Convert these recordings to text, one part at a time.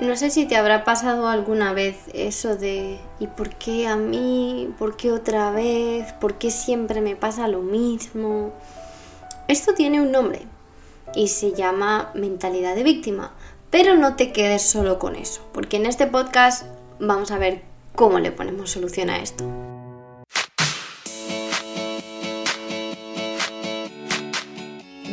No sé si te habrá pasado alguna vez eso de ¿y por qué a mí? ¿Por qué otra vez? ¿Por qué siempre me pasa lo mismo? Esto tiene un nombre y se llama mentalidad de víctima, pero no te quedes solo con eso, porque en este podcast vamos a ver cómo le ponemos solución a esto.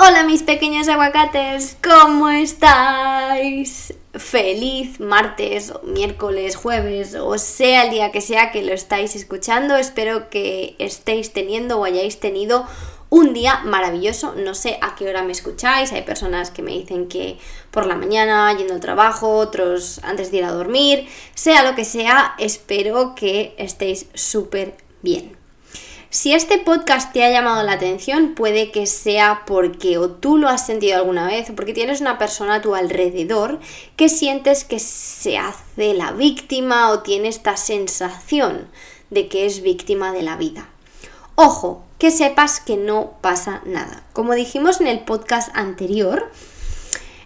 Hola mis pequeños aguacates, ¿cómo estáis? Feliz martes, miércoles, jueves, o sea el día que sea que lo estáis escuchando. Espero que estéis teniendo o hayáis tenido un día maravilloso. No sé a qué hora me escucháis. Hay personas que me dicen que por la mañana, yendo al trabajo, otros antes de ir a dormir. Sea lo que sea, espero que estéis súper bien. Si este podcast te ha llamado la atención, puede que sea porque o tú lo has sentido alguna vez o porque tienes una persona a tu alrededor que sientes que se hace la víctima o tiene esta sensación de que es víctima de la vida. Ojo, que sepas que no pasa nada. Como dijimos en el podcast anterior,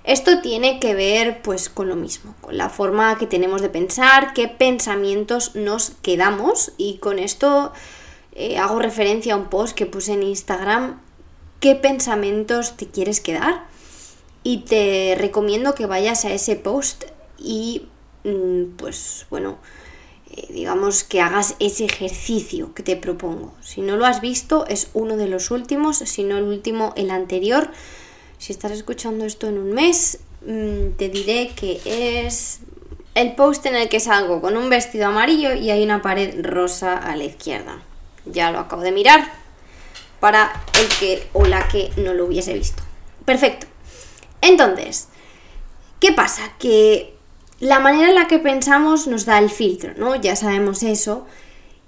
esto tiene que ver pues con lo mismo, con la forma que tenemos de pensar, qué pensamientos nos quedamos y con esto eh, hago referencia a un post que puse en Instagram, qué pensamientos te quieres quedar. Y te recomiendo que vayas a ese post y mm, pues bueno, eh, digamos que hagas ese ejercicio que te propongo. Si no lo has visto, es uno de los últimos, si no el último, el anterior. Si estás escuchando esto en un mes, mm, te diré que es el post en el que salgo con un vestido amarillo y hay una pared rosa a la izquierda. Ya lo acabo de mirar para el que o la que no lo hubiese visto. Perfecto. Entonces, ¿qué pasa? Que la manera en la que pensamos nos da el filtro, ¿no? Ya sabemos eso.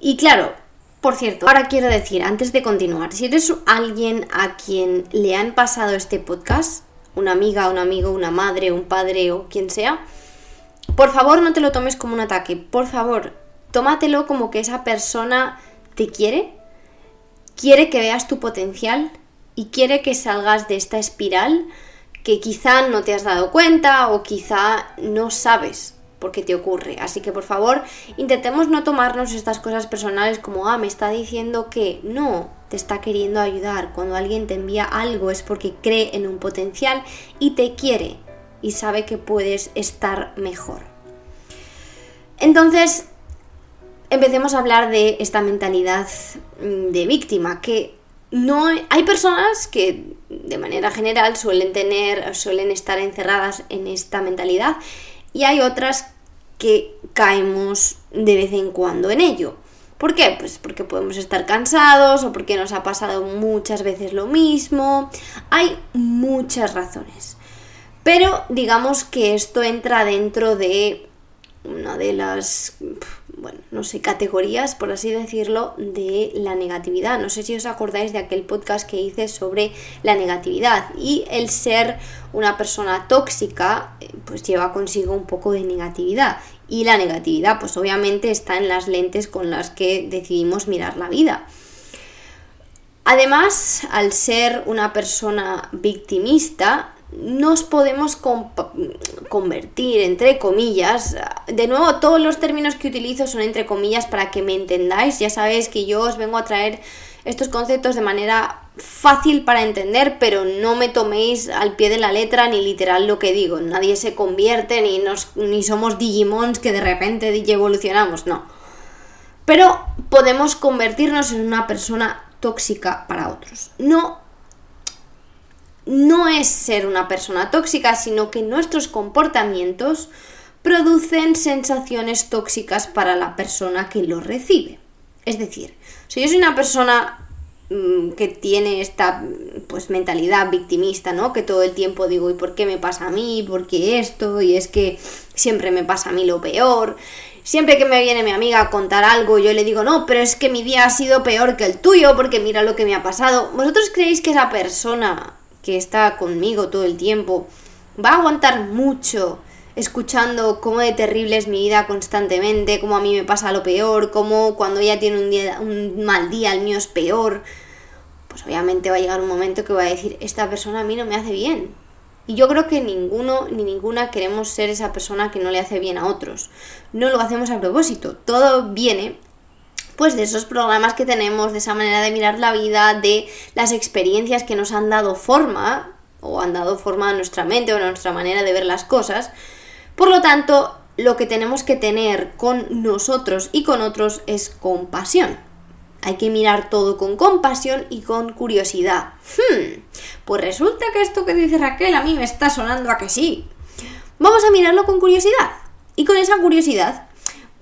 Y claro, por cierto, ahora quiero decir, antes de continuar, si eres alguien a quien le han pasado este podcast, una amiga, un amigo, una madre, un padre o quien sea, por favor no te lo tomes como un ataque, por favor, tómatelo como que esa persona te quiere, quiere que veas tu potencial y quiere que salgas de esta espiral que quizá no te has dado cuenta o quizá no sabes por qué te ocurre. Así que por favor, intentemos no tomarnos estas cosas personales como, ah, me está diciendo que no, te está queriendo ayudar. Cuando alguien te envía algo es porque cree en un potencial y te quiere y sabe que puedes estar mejor. Entonces, empecemos a hablar de esta mentalidad mm, de víctima, que no hay personas que de manera general suelen tener, suelen estar encerradas en esta mentalidad y hay otras que caemos de vez en cuando en ello. ¿Por qué? Pues porque podemos estar cansados o porque nos ha pasado muchas veces lo mismo. Hay muchas razones. Pero digamos que esto entra dentro de una de las bueno, no sé, categorías, por así decirlo, de la negatividad. No sé si os acordáis de aquel podcast que hice sobre la negatividad y el ser una persona tóxica, eh, pues lleva consigo un poco de negatividad. Y la negatividad, pues obviamente está en las lentes con las que decidimos mirar la vida. Además, al ser una persona victimista, nos podemos convertir, entre comillas. De nuevo, todos los términos que utilizo son entre comillas para que me entendáis. Ya sabéis que yo os vengo a traer estos conceptos de manera fácil para entender, pero no me toméis al pie de la letra ni literal lo que digo. Nadie se convierte ni, nos, ni somos Digimons que de repente evolucionamos, no. Pero podemos convertirnos en una persona tóxica para otros. No no es ser una persona tóxica, sino que nuestros comportamientos producen sensaciones tóxicas para la persona que lo recibe. Es decir, si yo soy una persona mm, que tiene esta pues mentalidad victimista, ¿no? Que todo el tiempo digo, ¿y por qué me pasa a mí? ¿Por qué esto? Y es que siempre me pasa a mí lo peor. Siempre que me viene mi amiga a contar algo, yo le digo, no, pero es que mi día ha sido peor que el tuyo porque mira lo que me ha pasado. ¿Vosotros creéis que esa persona que está conmigo todo el tiempo va a aguantar mucho escuchando cómo de terrible es mi vida constantemente, cómo a mí me pasa lo peor, cómo cuando ella tiene un, día, un mal día el mío es peor? Pues obviamente va a llegar un momento que va a decir, esta persona a mí no me hace bien y yo creo que ninguno ni ninguna queremos ser esa persona que no le hace bien a otros. No lo hacemos a propósito. Todo viene pues de esos programas que tenemos, de esa manera de mirar la vida, de las experiencias que nos han dado forma o han dado forma a nuestra mente o a nuestra manera de ver las cosas. Por lo tanto, lo que tenemos que tener con nosotros y con otros es compasión. Hay que mirar todo con compasión y con curiosidad. Hmm, pues resulta que esto que dice Raquel a mí me está sonando a que sí. Vamos a mirarlo con curiosidad. Y con esa curiosidad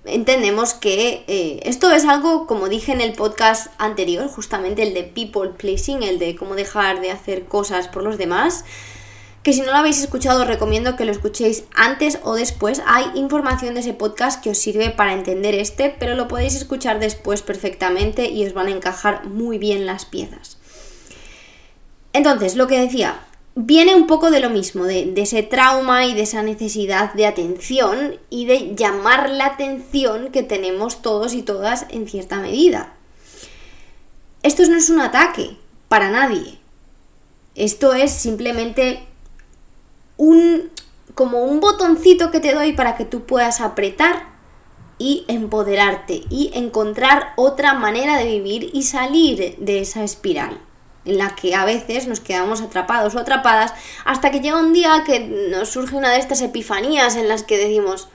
entendemos que eh, esto es algo, como dije en el podcast anterior, justamente el de people pleasing, el de cómo dejar de hacer cosas por los demás que si no lo habéis escuchado os recomiendo que lo escuchéis antes o después. Hay información de ese podcast que os sirve para entender este, pero lo podéis escuchar después perfectamente y os van a encajar muy bien las piezas. Entonces, lo que decía, viene un poco de lo mismo, de, ese trauma y de esa necesidad de atención y de llamar la atención que tenemos todos y todas en cierta medida. Esto no es un ataque para nadie. Esto es simplemente un como un botoncito que te doy para que tú puedas apretar y empoderarte y encontrar otra manera de vivir y salir de esa espiral en la que a veces nos quedamos atrapados o atrapadas hasta que llega un día que nos surge una de estas epifanías en las que decimos,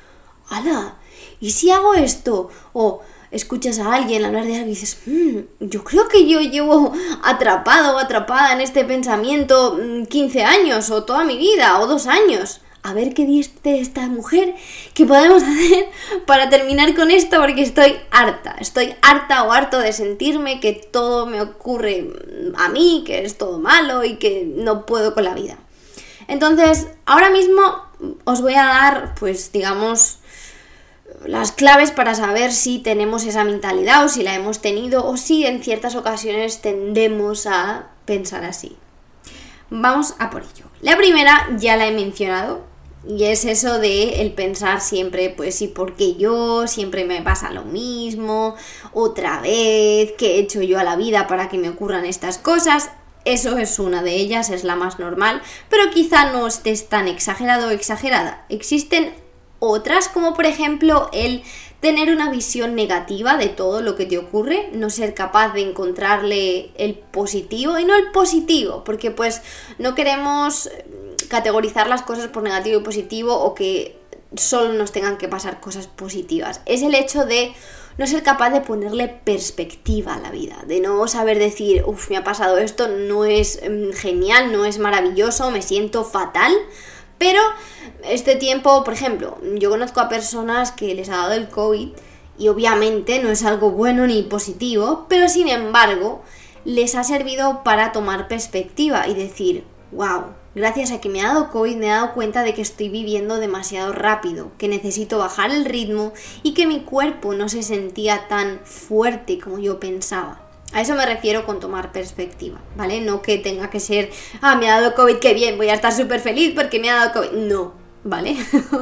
¡Hala! ¿Y si hago esto? O escuchas a alguien hablar de algo y dices, mm, yo creo que yo llevo atrapado o atrapada en este pensamiento 15 mm, años o toda mi vida o dos años. A ver qué dice esta mujer, qué podemos hacer para terminar con esto porque estoy harta, estoy harta o harto de sentirme que todo me ocurre a mí, que es todo malo y que no puedo con la vida. Entonces, ahora mismo os voy a dar, pues digamos, las claves para saber si tenemos esa mentalidad o si la hemos tenido o si en ciertas ocasiones tendemos a pensar así. Vamos a por ello. La primera ya la he mencionado y es eso de el pensar siempre, pues, ¿y por qué yo? Siempre me pasa lo mismo, otra vez, ¿qué he hecho yo a la vida para que me ocurran estas cosas? Eso es una de ellas, es la más normal, pero quizá no estés tan exagerado o exagerada. Existen otras, como por ejemplo el tener una visión negativa de todo lo que te ocurre, no ser capaz de encontrarle el positivo y no el positivo, porque pues no queremos categorizar las cosas por negativo y positivo o que solo nos tengan que pasar cosas positivas. Es el hecho de no ser capaz de ponerle perspectiva a la vida, de no saber decir, uff, me ha pasado esto, no es mm, genial, no es maravilloso, me siento fatal, pero este tiempo, por ejemplo, yo conozco a personas que les ha dado el COVID y obviamente no es algo bueno ni positivo, pero sin embargo les ha servido para tomar perspectiva y decir, wow, gracias a que me ha dado COVID me he dado cuenta de que estoy viviendo demasiado rápido, que necesito bajar el ritmo y que mi cuerpo no se sentía tan fuerte como yo pensaba. A eso me refiero con tomar perspectiva, ¿vale? No que tenga que ser, ah, me ha dado COVID, qué bien, voy a estar súper feliz porque me ha dado COVID. No, ¿vale?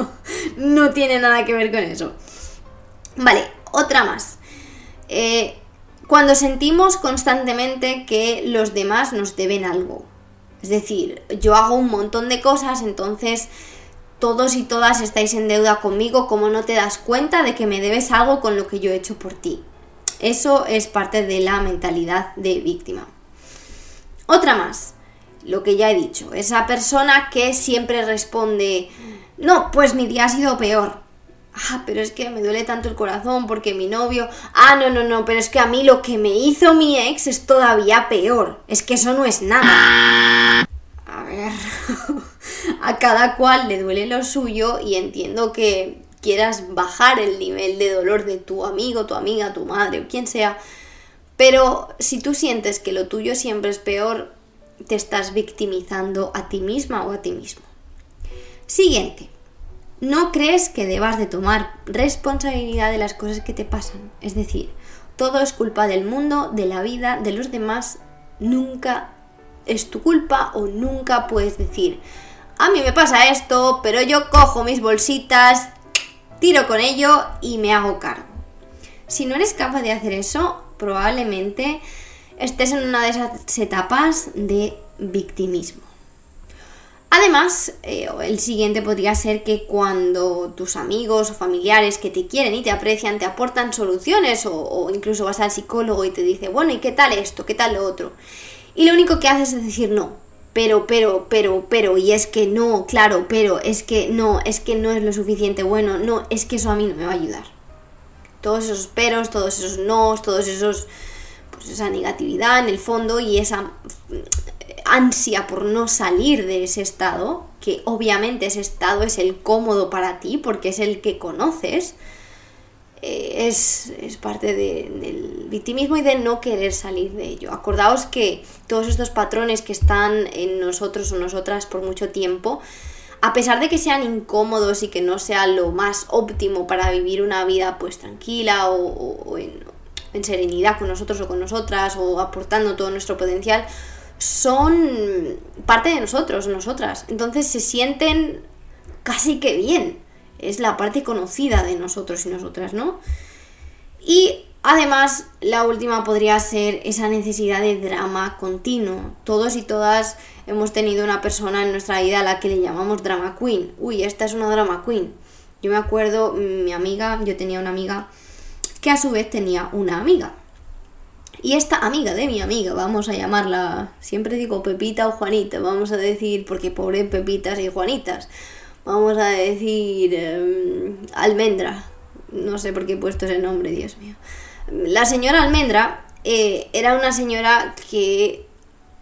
no tiene nada que ver con eso. Vale, otra más. Eh, cuando sentimos constantemente que los demás nos deben algo. Es decir, yo hago un montón de cosas, entonces todos y todas estáis en deuda conmigo, como no te das cuenta de que me debes algo con lo que yo he hecho por ti. Eso es parte de la mentalidad de víctima. Otra más, lo que ya he dicho, esa persona que siempre responde, no, pues mi día ha sido peor. Ah, pero es que me duele tanto el corazón porque mi novio... Ah, no, no, no, pero es que a mí lo que me hizo mi ex es todavía peor. Es que eso no es nada. A ver, a cada cual le duele lo suyo y entiendo que quieras bajar el nivel de dolor de tu amigo, tu amiga, tu madre o quien sea, pero si tú sientes que lo tuyo siempre es peor, te estás victimizando a ti misma o a ti mismo. Siguiente. No crees que debas de tomar responsabilidad de las cosas que te pasan. Es decir, todo es culpa del mundo, de la vida, de los demás. Nunca es tu culpa o nunca puedes decir, a mí me pasa esto, pero yo cojo mis bolsitas, tiro con ello y me hago cargo. Si no eres capaz de hacer eso, probablemente estés en una de esas etapas de victimismo. Además, eh, el siguiente podría ser que cuando tus amigos o familiares que te quieren y te aprecian te aportan soluciones o, incluso vas al psicólogo y te dice, bueno, ¿y qué tal esto? ¿Qué tal lo otro? Y lo único que haces es decir no, pero, pero, pero, pero, y es que no, claro, pero, es que no, es que no es lo suficiente bueno, no, es que eso a mí no me va a ayudar. Todos esos peros, todos esos nos, todos esos, pues esa negatividad en el fondo y esa ansia por no salir de ese estado, que obviamente ese estado es el cómodo para ti porque es el que conoces, eh, es, parte del victimismo y de no querer salir de ello. Acordaos que todos estos patrones que están en nosotros o nosotras por mucho tiempo, a pesar de que sean incómodos y que no sea lo más óptimo para vivir una vida pues tranquila o, en serenidad con nosotros o con nosotras o aportando todo nuestro potencial, son parte de nosotros, nosotras. Entonces se sienten casi que bien. Es la parte conocida de nosotros y nosotras, ¿no? Y además, la última podría ser esa necesidad de drama continuo. Todos y todas hemos tenido una persona en nuestra vida a la que le llamamos drama queen. Uy, esta es una drama queen. Yo me acuerdo, mi amiga, yo tenía una amiga que a su vez tenía una amiga. Y esta amiga de mi amiga, vamos a llamarla, siempre digo Pepita o Juanita, vamos a decir, porque pobre Pepitas y Juanitas, vamos a decir em, Almendra, no sé por qué he puesto ese nombre, Dios mío. La señora Almendra eh, era una señora que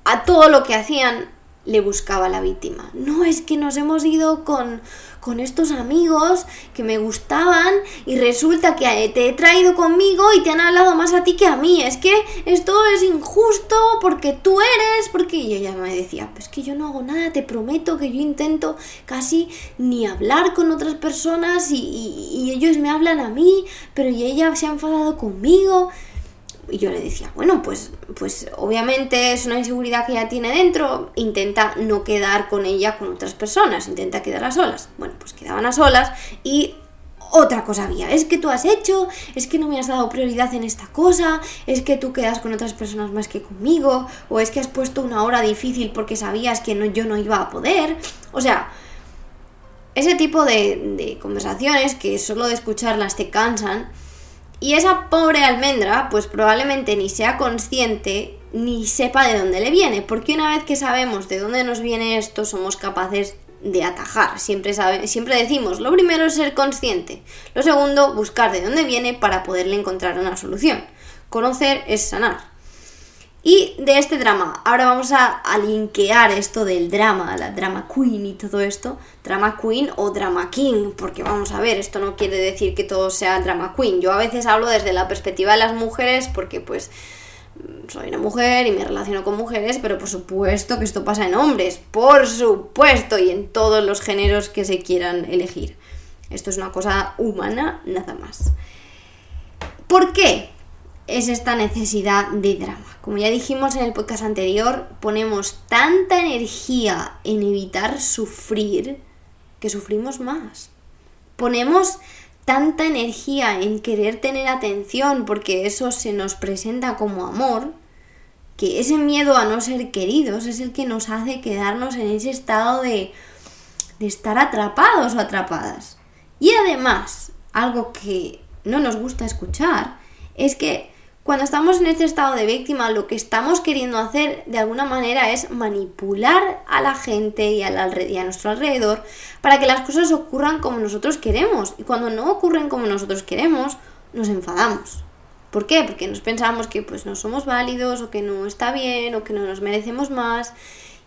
a todo lo que hacían le buscaba la víctima. No es que nos hemos ido con, con estos amigos que me gustaban y resulta que te he traído conmigo y te han hablado más a ti que a mí. Es que esto es injusto porque tú eres, porque y ella me decía, pues que yo no hago nada, te prometo que yo intento casi ni hablar con otras personas y, y ellos me hablan a mí, pero y ella se ha enfadado conmigo. Y yo le decía, bueno, pues, pues obviamente es una inseguridad que ella tiene dentro, intenta no quedar con ella con otras personas, intenta quedar a solas. Bueno, pues quedaban a solas y otra cosa había, es que tú has hecho, es que no me has dado prioridad en esta cosa, es que tú quedas con otras personas más que conmigo, o es que has puesto una hora difícil porque sabías que no, yo no iba a poder. O sea, ese tipo de, de conversaciones que solo de escucharlas te cansan y esa pobre almendra, pues probablemente ni sea consciente ni sepa de dónde le viene, porque una vez que sabemos de dónde nos viene esto, somos capaces de atajar. Siempre, sabe, siempre decimos, lo primero es ser consciente, lo segundo, buscar de dónde viene para poderle encontrar una solución. Conocer es sanar. Y de este drama, ahora vamos a, linkear esto del drama, la drama queen y todo esto, drama queen o drama king, porque vamos a ver, esto no quiere decir que todo sea drama queen. Yo a veces hablo desde la perspectiva de las mujeres porque pues soy una mujer y me relaciono con mujeres, pero por supuesto que esto pasa en hombres, por supuesto, y en todos los géneros que se quieran elegir. Esto es una cosa humana, nada más. ¿Por qué? Es esta necesidad de drama. Como ya dijimos en el podcast anterior, ponemos tanta energía en evitar sufrir que sufrimos más. Ponemos tanta energía en querer tener atención porque eso se nos presenta como amor, que ese miedo a no ser queridos es el que nos hace quedarnos en ese estado de, de estar atrapados o atrapadas. Y además, algo que no nos gusta escuchar, es que cuando estamos en este estado de víctima, lo que estamos queriendo hacer de alguna manera es manipular a la gente y, a nuestro alrededor para que las cosas ocurran como nosotros queremos. Y cuando no ocurren como nosotros queremos, nos enfadamos. ¿Por qué? Porque nos pensamos que pues no somos válidos o que no está bien o que no nos merecemos más.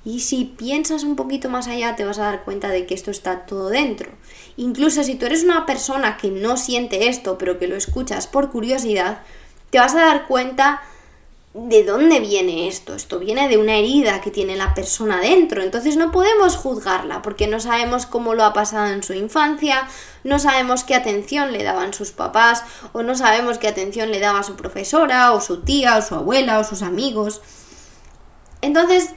Y si piensas un poquito más allá te vas a dar cuenta de que esto está todo dentro. Incluso si tú eres una persona que no siente esto pero que lo escuchas por curiosidad, te vas a dar cuenta ¿de dónde viene esto? Esto viene de una herida que tiene la persona dentro, entonces no podemos juzgarla porque no sabemos cómo lo ha pasado en su infancia, no sabemos qué atención le daban sus papás o no sabemos qué atención le daba su profesora o su tía o su abuela o sus amigos. Entonces,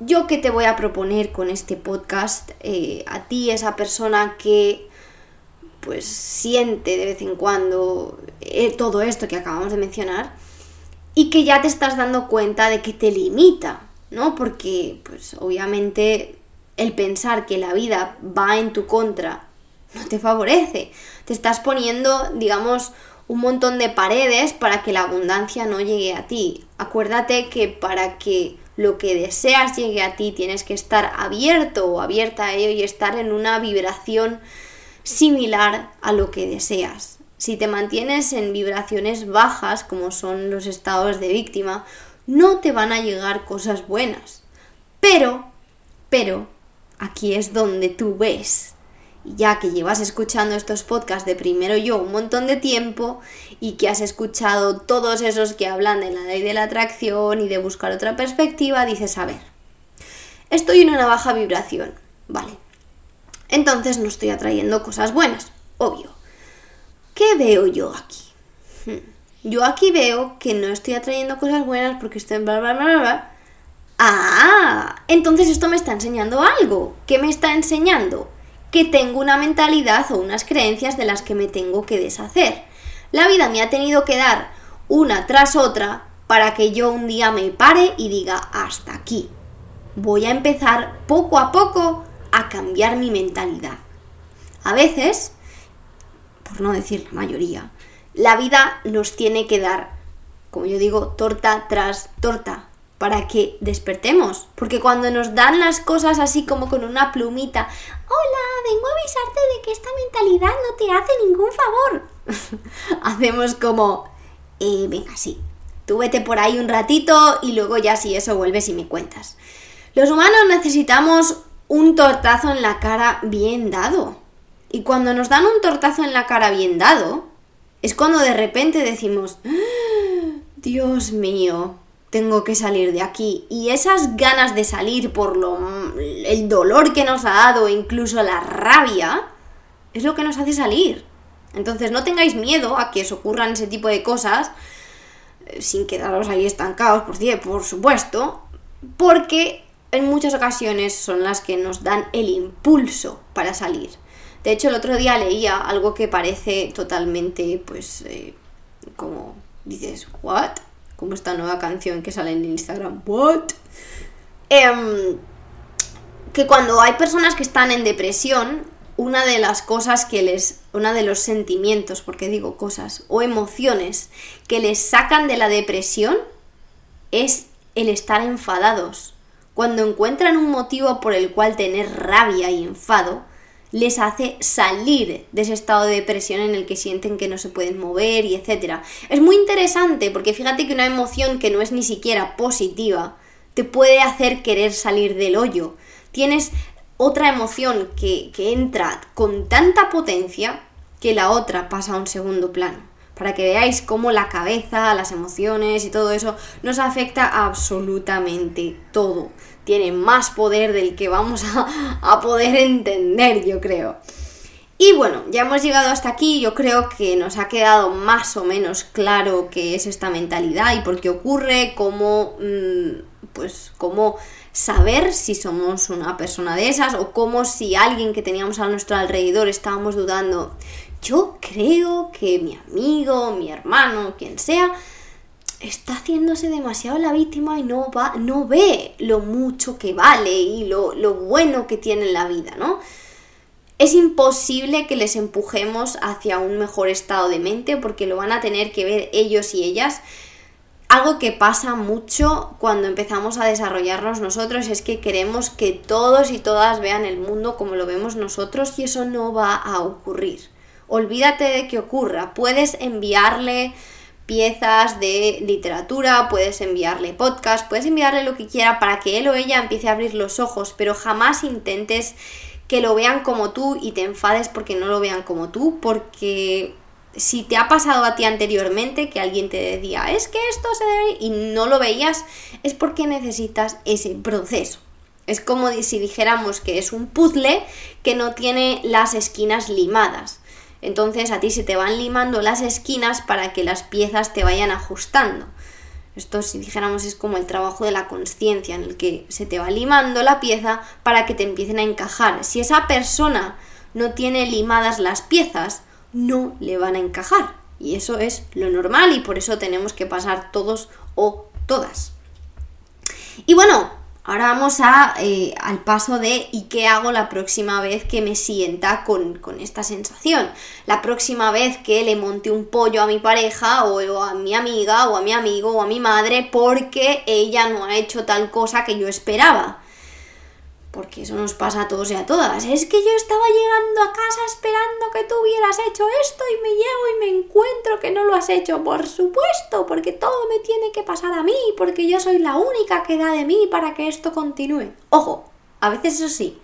yo qué te voy a proponer con este podcast eh, a ti, esa persona que pues siente de vez en cuando eh, todo esto que acabamos de mencionar, y que ya te estás dando cuenta de que te limita, ¿no? Porque, pues obviamente, el pensar que la vida va en tu contra no te favorece. Te estás poniendo, digamos, un montón de paredes para que la abundancia no llegue a ti. Acuérdate que para que lo que deseas llegue a ti tienes que estar abierto o abierta a ello y estar en una vibración similar a lo que deseas. Si te mantienes en vibraciones bajas, como son los estados de víctima, no te van a llegar cosas buenas. Pero, pero, aquí es donde tú ves, ya que llevas escuchando estos podcasts de primero yo un montón de tiempo y que has escuchado todos esos que hablan de la ley de la atracción y de buscar otra perspectiva, dices, a ver, estoy en una baja vibración, vale. Entonces no estoy atrayendo cosas buenas, obvio. ¿Qué veo yo aquí? Hmm. Yo aquí veo que no estoy atrayendo cosas buenas porque estoy en bla bla bla bla. Ah, entonces esto me está enseñando algo. ¿Qué me está enseñando? Que tengo una mentalidad o unas creencias de las que me tengo que deshacer. La vida me ha tenido que dar una tras otra para que yo un día me pare y diga hasta aquí. Voy a empezar poco a poco a cambiar mi mentalidad. A veces por no decir la mayoría, la vida nos tiene que dar, como yo digo, torta tras torta, para que despertemos. Porque cuando nos dan las cosas así como con una plumita, hola, vengo a avisarte de que esta mentalidad no te hace ningún favor. Hacemos como, eh, venga, sí, tú vete por ahí un ratito y luego ya si eso vuelves y me cuentas. Los humanos necesitamos un tortazo en la cara bien dado. Y cuando nos dan un tortazo en la cara bien dado, es cuando de repente decimos, ¡Ah! Dios mío, tengo que salir de aquí. Y esas ganas de salir por lo, el dolor que nos ha dado, incluso la rabia, es lo que nos hace salir. Entonces no tengáis miedo a que os ocurran ese tipo de cosas, eh, sin quedaros ahí estancados, por, por supuesto, porque en muchas ocasiones son las que nos dan el impulso para salir. De hecho, el otro día leía algo que parece totalmente, pues, eh, como dices, ¿what? Como esta nueva canción que sale en Instagram, ¿what? Em, que cuando hay personas que están en depresión, una de las cosas que les, una de los sentimientos, porque digo cosas, o emociones que les sacan de la depresión es el estar enfadados. Cuando encuentran un motivo por el cual tener rabia y enfado, les hace salir de ese estado de depresión en el que sienten que no se pueden mover y etcétera. Es muy interesante porque fíjate que una emoción que no es ni siquiera positiva te puede hacer querer salir del hoyo. Tienes otra emoción que, que entra con tanta potencia que la otra pasa a un segundo plano para que veáis cómo la cabeza, las emociones y todo eso nos afecta absolutamente todo tiene más poder del que vamos a, poder entender, yo creo. Y bueno, ya hemos llegado hasta aquí, yo creo que nos ha quedado más o menos claro qué es esta mentalidad y por qué ocurre, cómo, mm, pues, cómo saber si somos una persona de esas o cómo si alguien que teníamos a nuestro alrededor estábamos dudando, yo creo que mi amigo, mi hermano, quien sea, está haciéndose demasiado la víctima y no, va, no ve lo mucho que vale y lo, lo bueno que tiene en la vida, ¿no? Es imposible que les empujemos hacia un mejor estado de mente porque lo van a tener que ver ellos y ellas. Algo que pasa mucho cuando empezamos a desarrollarnos nosotros es que queremos que todos y todas vean el mundo como lo vemos nosotros y eso no va a ocurrir. Olvídate de que ocurra. Puedes enviarle piezas de literatura, puedes enviarle podcast, puedes enviarle lo que quiera para que él o ella empiece a abrir los ojos, pero jamás intentes que lo vean como tú y te enfades porque no lo vean como tú, porque Si te ha pasado a ti anteriormente que alguien te decía, es que esto se debe y no lo veías, es porque necesitas ese proceso. Es como si dijéramos que es un puzzle que no tiene las esquinas limadas. Entonces a ti se te van limando las esquinas para que las piezas te vayan ajustando. Esto, si dijéramos, es como el trabajo de la conciencia, en el que se te va limando la pieza para que te empiecen a encajar. Si esa persona no tiene limadas las piezas, no le van a encajar. Y eso es lo normal y por eso tenemos que pasar todos o todas. Y bueno, Ahora vamos a, eh, al paso de ¿y qué hago la próxima vez que me sienta con, esta sensación? La próxima vez que le monte un pollo a mi pareja o, a mi amiga o a mi amigo o a mi madre porque ella no ha hecho tal cosa que yo esperaba porque eso nos pasa a todos y a todas. Es que yo estaba llegando a casa esperando que tú hubieras hecho esto y me llego y me encuentro que no lo has hecho. Por supuesto, porque todo me tiene que pasar a mí, porque yo soy la única que da de mí para que esto continúe. Ojo, a veces eso sí.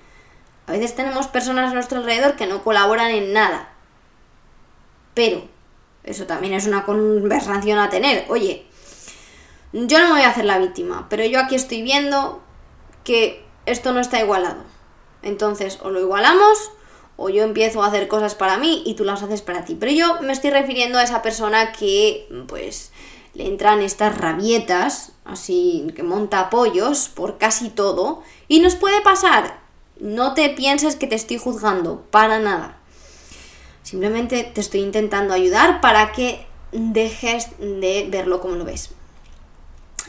A veces tenemos personas a nuestro alrededor que no colaboran en nada. Pero, eso también es una conversación a tener. Oye, yo no me voy a hacer la víctima, pero yo aquí estoy viendo que esto no está igualado. Entonces, o lo igualamos, o yo empiezo a hacer cosas para mí y tú las haces para ti. Pero yo me estoy refiriendo a esa persona que, pues, le entran estas rabietas, así que monta apoyos por casi todo, y nos puede pasar. No te pienses que te estoy juzgando, para nada. Simplemente te estoy intentando ayudar para que dejes de verlo como lo ves.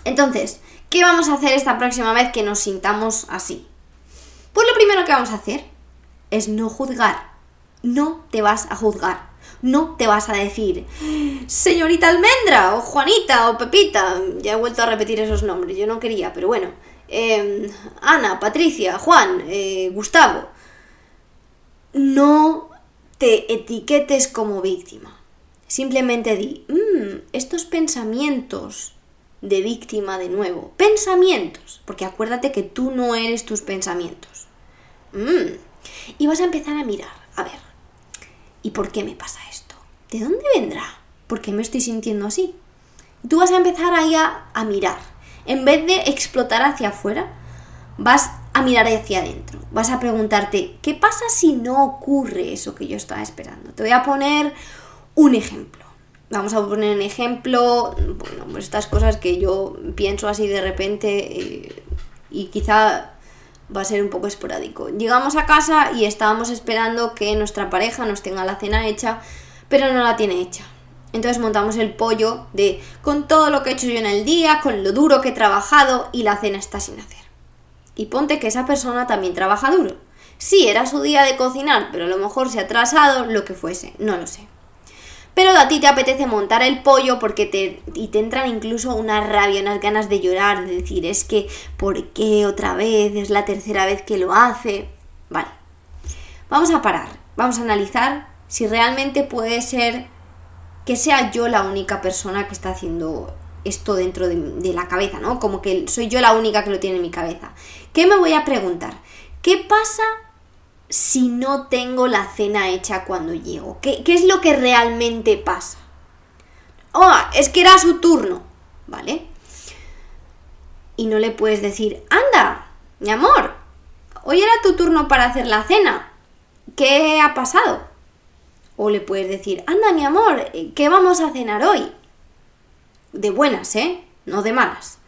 Entonces, ¿Qué vamos a hacer esta próxima vez que nos sintamos así? Pues lo primero que vamos a hacer es no juzgar. No te vas a juzgar. No te vas a decir, señorita almendra, o Juanita, o Pepita. Ya he vuelto a repetir esos nombres, yo no quería, pero bueno. Em, Ana, Patricia, Juan, eh, Gustavo. No te etiquetes como víctima. Simplemente di, mm, estos pensamientos de víctima de nuevo. Pensamientos, porque acuérdate que tú no eres tus pensamientos. Mm. Y vas a empezar a mirar, a ver, ¿y por qué me pasa esto? ¿De dónde vendrá? ¿Por qué me estoy sintiendo así? tú vas a empezar ahí a, a mirar. En vez de explotar hacia afuera, vas a mirar hacia adentro. Vas a preguntarte, ¿qué pasa si no ocurre eso que yo estaba esperando? Te voy a poner un ejemplo vamos a poner un ejemplo, bueno, pues estas cosas que yo pienso así de repente eh, y quizá va a ser un poco esporádico. Llegamos a casa y estábamos esperando que nuestra pareja nos tenga la cena hecha, pero no la tiene hecha. Entonces montamos el pollo de con todo lo que he hecho yo en el día, con lo duro que he trabajado y la cena está sin hacer. Y ponte que esa persona también trabaja duro. Sí, era su día de cocinar, pero a lo mejor se ha atrasado, lo que fuese, no lo sé. Pero a ti te apetece montar el pollo porque te, y te entran incluso una rabia, unas ganas de llorar, de decir, es que, ¿por qué otra vez? Es la tercera vez que lo hace. Vale. Vamos a parar, vamos a analizar si realmente puede ser que sea yo la única persona que está haciendo esto dentro de, de, la cabeza, ¿no? Como que soy yo la única que lo tiene en mi cabeza. ¿Qué me voy a preguntar? ¿Qué pasa si no tengo la cena hecha cuando llego? ¿Qué, es lo que realmente pasa? Oh, es que era su turno, ¿vale? Y no le puedes decir, anda, mi amor, hoy era tu turno para hacer la cena. ¿Qué ha pasado? O le puedes decir, anda, mi amor, ¿qué vamos a cenar hoy? De buenas, ¿eh? No de malas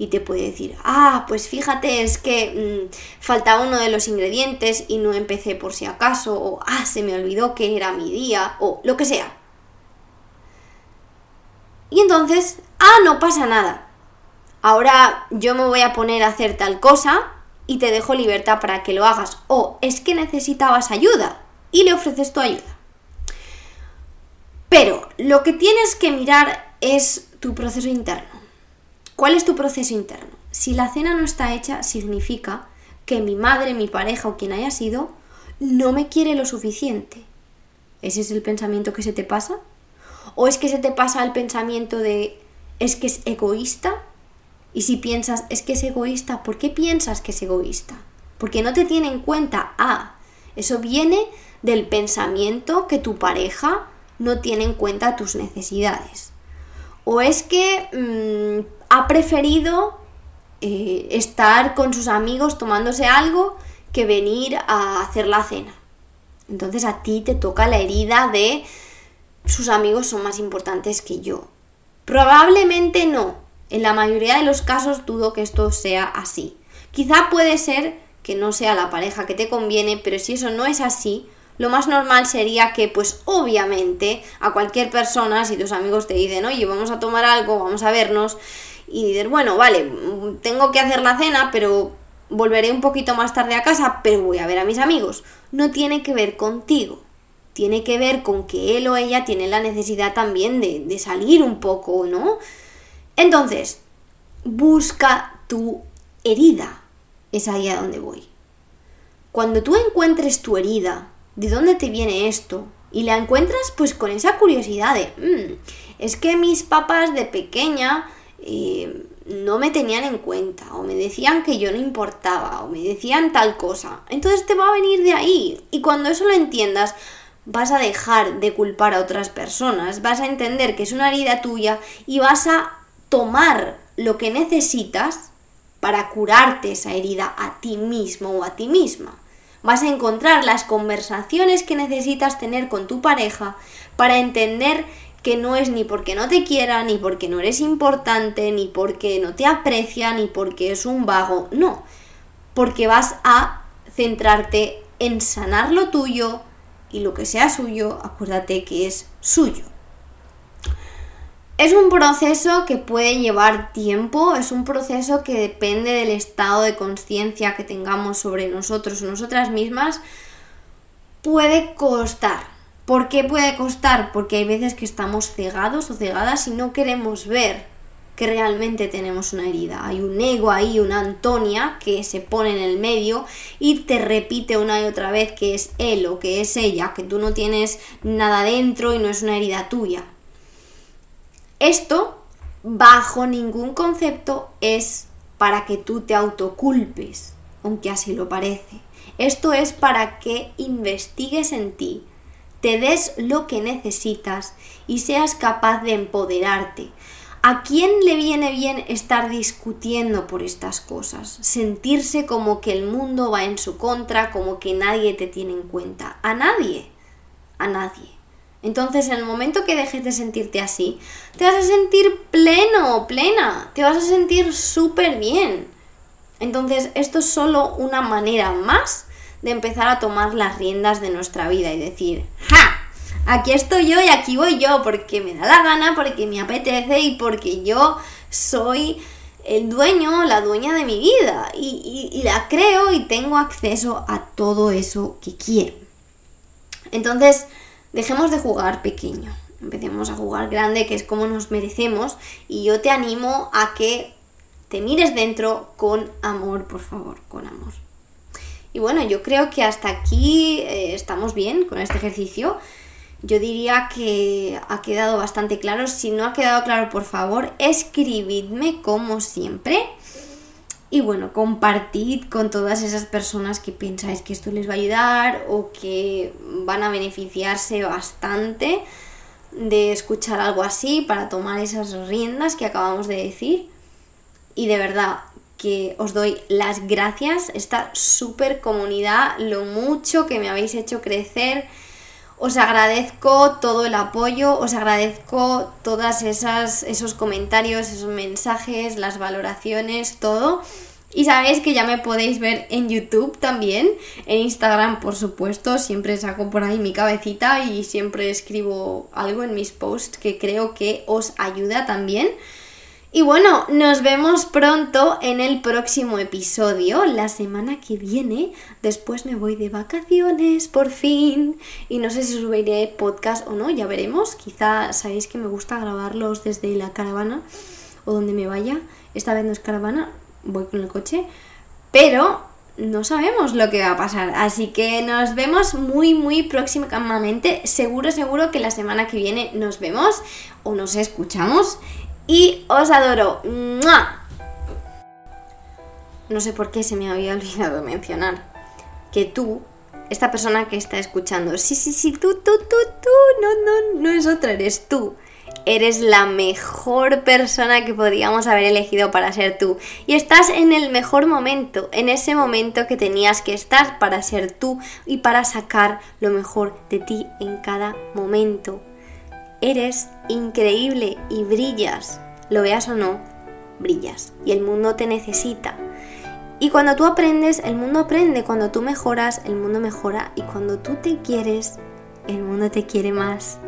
y te puede decir, ah, pues fíjate, es que mm, falta uno de los ingredientes y no empecé por si acaso, o ah, se me olvidó que era mi día, o lo que sea. Y entonces, ah, no pasa nada. Ahora yo me voy a poner a hacer tal cosa y te dejo libertad para que lo hagas. O es que necesitabas ayuda y le ofreces tu ayuda. Pero lo que tienes que mirar es tu proceso interno. ¿Cuál es tu proceso interno? Si la cena no está hecha, significa que mi madre, mi pareja o quien haya sido, no me quiere lo suficiente. ¿Ese es el pensamiento que se te pasa? ¿O es que se te pasa el pensamiento de es que es egoísta? Y si piensas es que es egoísta, ¿por qué piensas que es egoísta? Porque no te tiene en cuenta. Ah, eso viene del pensamiento que tu pareja no tiene en cuenta tus necesidades. O es que mm, ha preferido eh, estar con sus amigos tomándose algo que venir a hacer la cena. Entonces a ti te toca la herida de sus amigos son más importantes que yo. Probablemente no. En la mayoría de los casos dudo que esto sea así. Quizá puede ser que no sea la pareja que te conviene, pero si eso no es así, lo más normal sería que, pues obviamente, a cualquier persona, si tus amigos te dicen, oye, vamos a tomar algo, vamos a vernos, y dices, bueno, vale, tengo que hacer la cena, pero volveré un poquito más tarde a casa, pero voy a ver a mis amigos. No tiene que ver contigo. Tiene que ver con que él o ella tiene la necesidad también de, de salir un poco, ¿no? Entonces, busca tu herida. Es ahí a donde voy. Cuando tú encuentres tu herida, ¿de dónde te viene esto? Y la encuentras pues con esa curiosidad de, mm, es que mis papás de pequeña eh, no me tenían en cuenta, o me decían que yo no importaba, o me decían tal cosa. Entonces te va a venir de ahí. Y cuando eso lo entiendas, vas a dejar de culpar a otras personas, vas a entender que es una herida tuya y vas a tomar lo que necesitas para curarte esa herida a ti mismo o a ti misma. Vas a encontrar las conversaciones que necesitas tener con tu pareja para entender que no es ni porque no te quiera, ni porque no eres importante, ni porque no te aprecia, ni porque es un vago, no, porque vas a centrarte en sanar lo tuyo y lo que sea suyo, acuérdate que es suyo. Es un proceso que puede llevar tiempo, es un proceso que depende del estado de conciencia que tengamos sobre nosotros o nosotras mismas, puede costar, ¿Por qué puede costar? Porque hay veces que estamos cegados o cegadas y no queremos ver que realmente tenemos una herida. Hay un ego ahí, una Antonia que se pone en el medio y te repite una y otra vez que es él o que es ella, que tú no tienes nada dentro y no es una herida tuya. Esto, bajo ningún concepto, es para que tú te autoculpes, aunque así lo parece. Esto es para que investigues en ti, te des lo que necesitas y seas capaz de empoderarte. ¿A quién le viene bien estar discutiendo por estas cosas? Sentirse como que el mundo va en su contra, como que nadie te tiene en cuenta. A nadie. A nadie. Entonces, en el momento que dejes de sentirte así, te vas a sentir pleno plena. Te vas a sentir súper bien. Entonces, esto es solo una manera más de empezar a tomar las riendas de nuestra vida y decir, ¡ja! Aquí estoy yo y aquí voy yo porque me da la gana, porque me apetece y porque yo soy el dueño, la dueña de mi vida y, y la creo y tengo acceso a todo eso que quiero. Entonces, dejemos de jugar pequeño, empecemos a jugar grande, que es como nos merecemos, y yo te animo a que te mires dentro con amor, por favor, con amor. Y bueno, yo creo que hasta aquí eh, estamos bien con este ejercicio. Yo diría que ha quedado bastante claro. Si no ha quedado claro, por favor, escribidme como siempre. Y bueno, compartid con todas esas personas que pensáis que esto les va a ayudar o que van a beneficiarse bastante de escuchar algo así para tomar esas riendas que acabamos de decir. Y de verdad, que os doy las gracias, esta super comunidad, lo mucho que me habéis hecho crecer. Os agradezco todo el apoyo, os agradezco todas esas esos comentarios, esos mensajes, las valoraciones, todo. Y sabéis que ya me podéis ver en YouTube también, en Instagram por supuesto, siempre saco por ahí mi cabecita y siempre escribo algo en mis posts que creo que os ayuda también. Y bueno, nos vemos pronto en el próximo episodio, la semana que viene. Después me voy de vacaciones, por fin. Y no sé si subiré podcast o no, ya veremos. Quizá sabéis que me gusta grabarlos desde la caravana o donde me vaya. Esta vez no es caravana, voy con el coche. Pero no sabemos lo que va a pasar. Así que nos vemos muy, muy próximamente. Seguro, seguro que la semana que viene nos vemos o nos escuchamos y os adoro. No sé por qué se me había olvidado mencionar que tú esta persona que está escuchando. Sí, sí, sí, tú, tú, tú, tú, no, no, no es otra, eres tú. Eres la mejor persona que podríamos haber elegido para ser tú. Y estás en el mejor momento, en ese momento que tenías que estar para ser tú y para sacar lo mejor de ti en cada momento. Eres increíble y brillas, lo veas o no, brillas. Y el mundo te necesita. Y cuando tú aprendes, el mundo aprende. Cuando tú mejoras, el mundo mejora. Y cuando tú te quieres, el mundo te quiere más.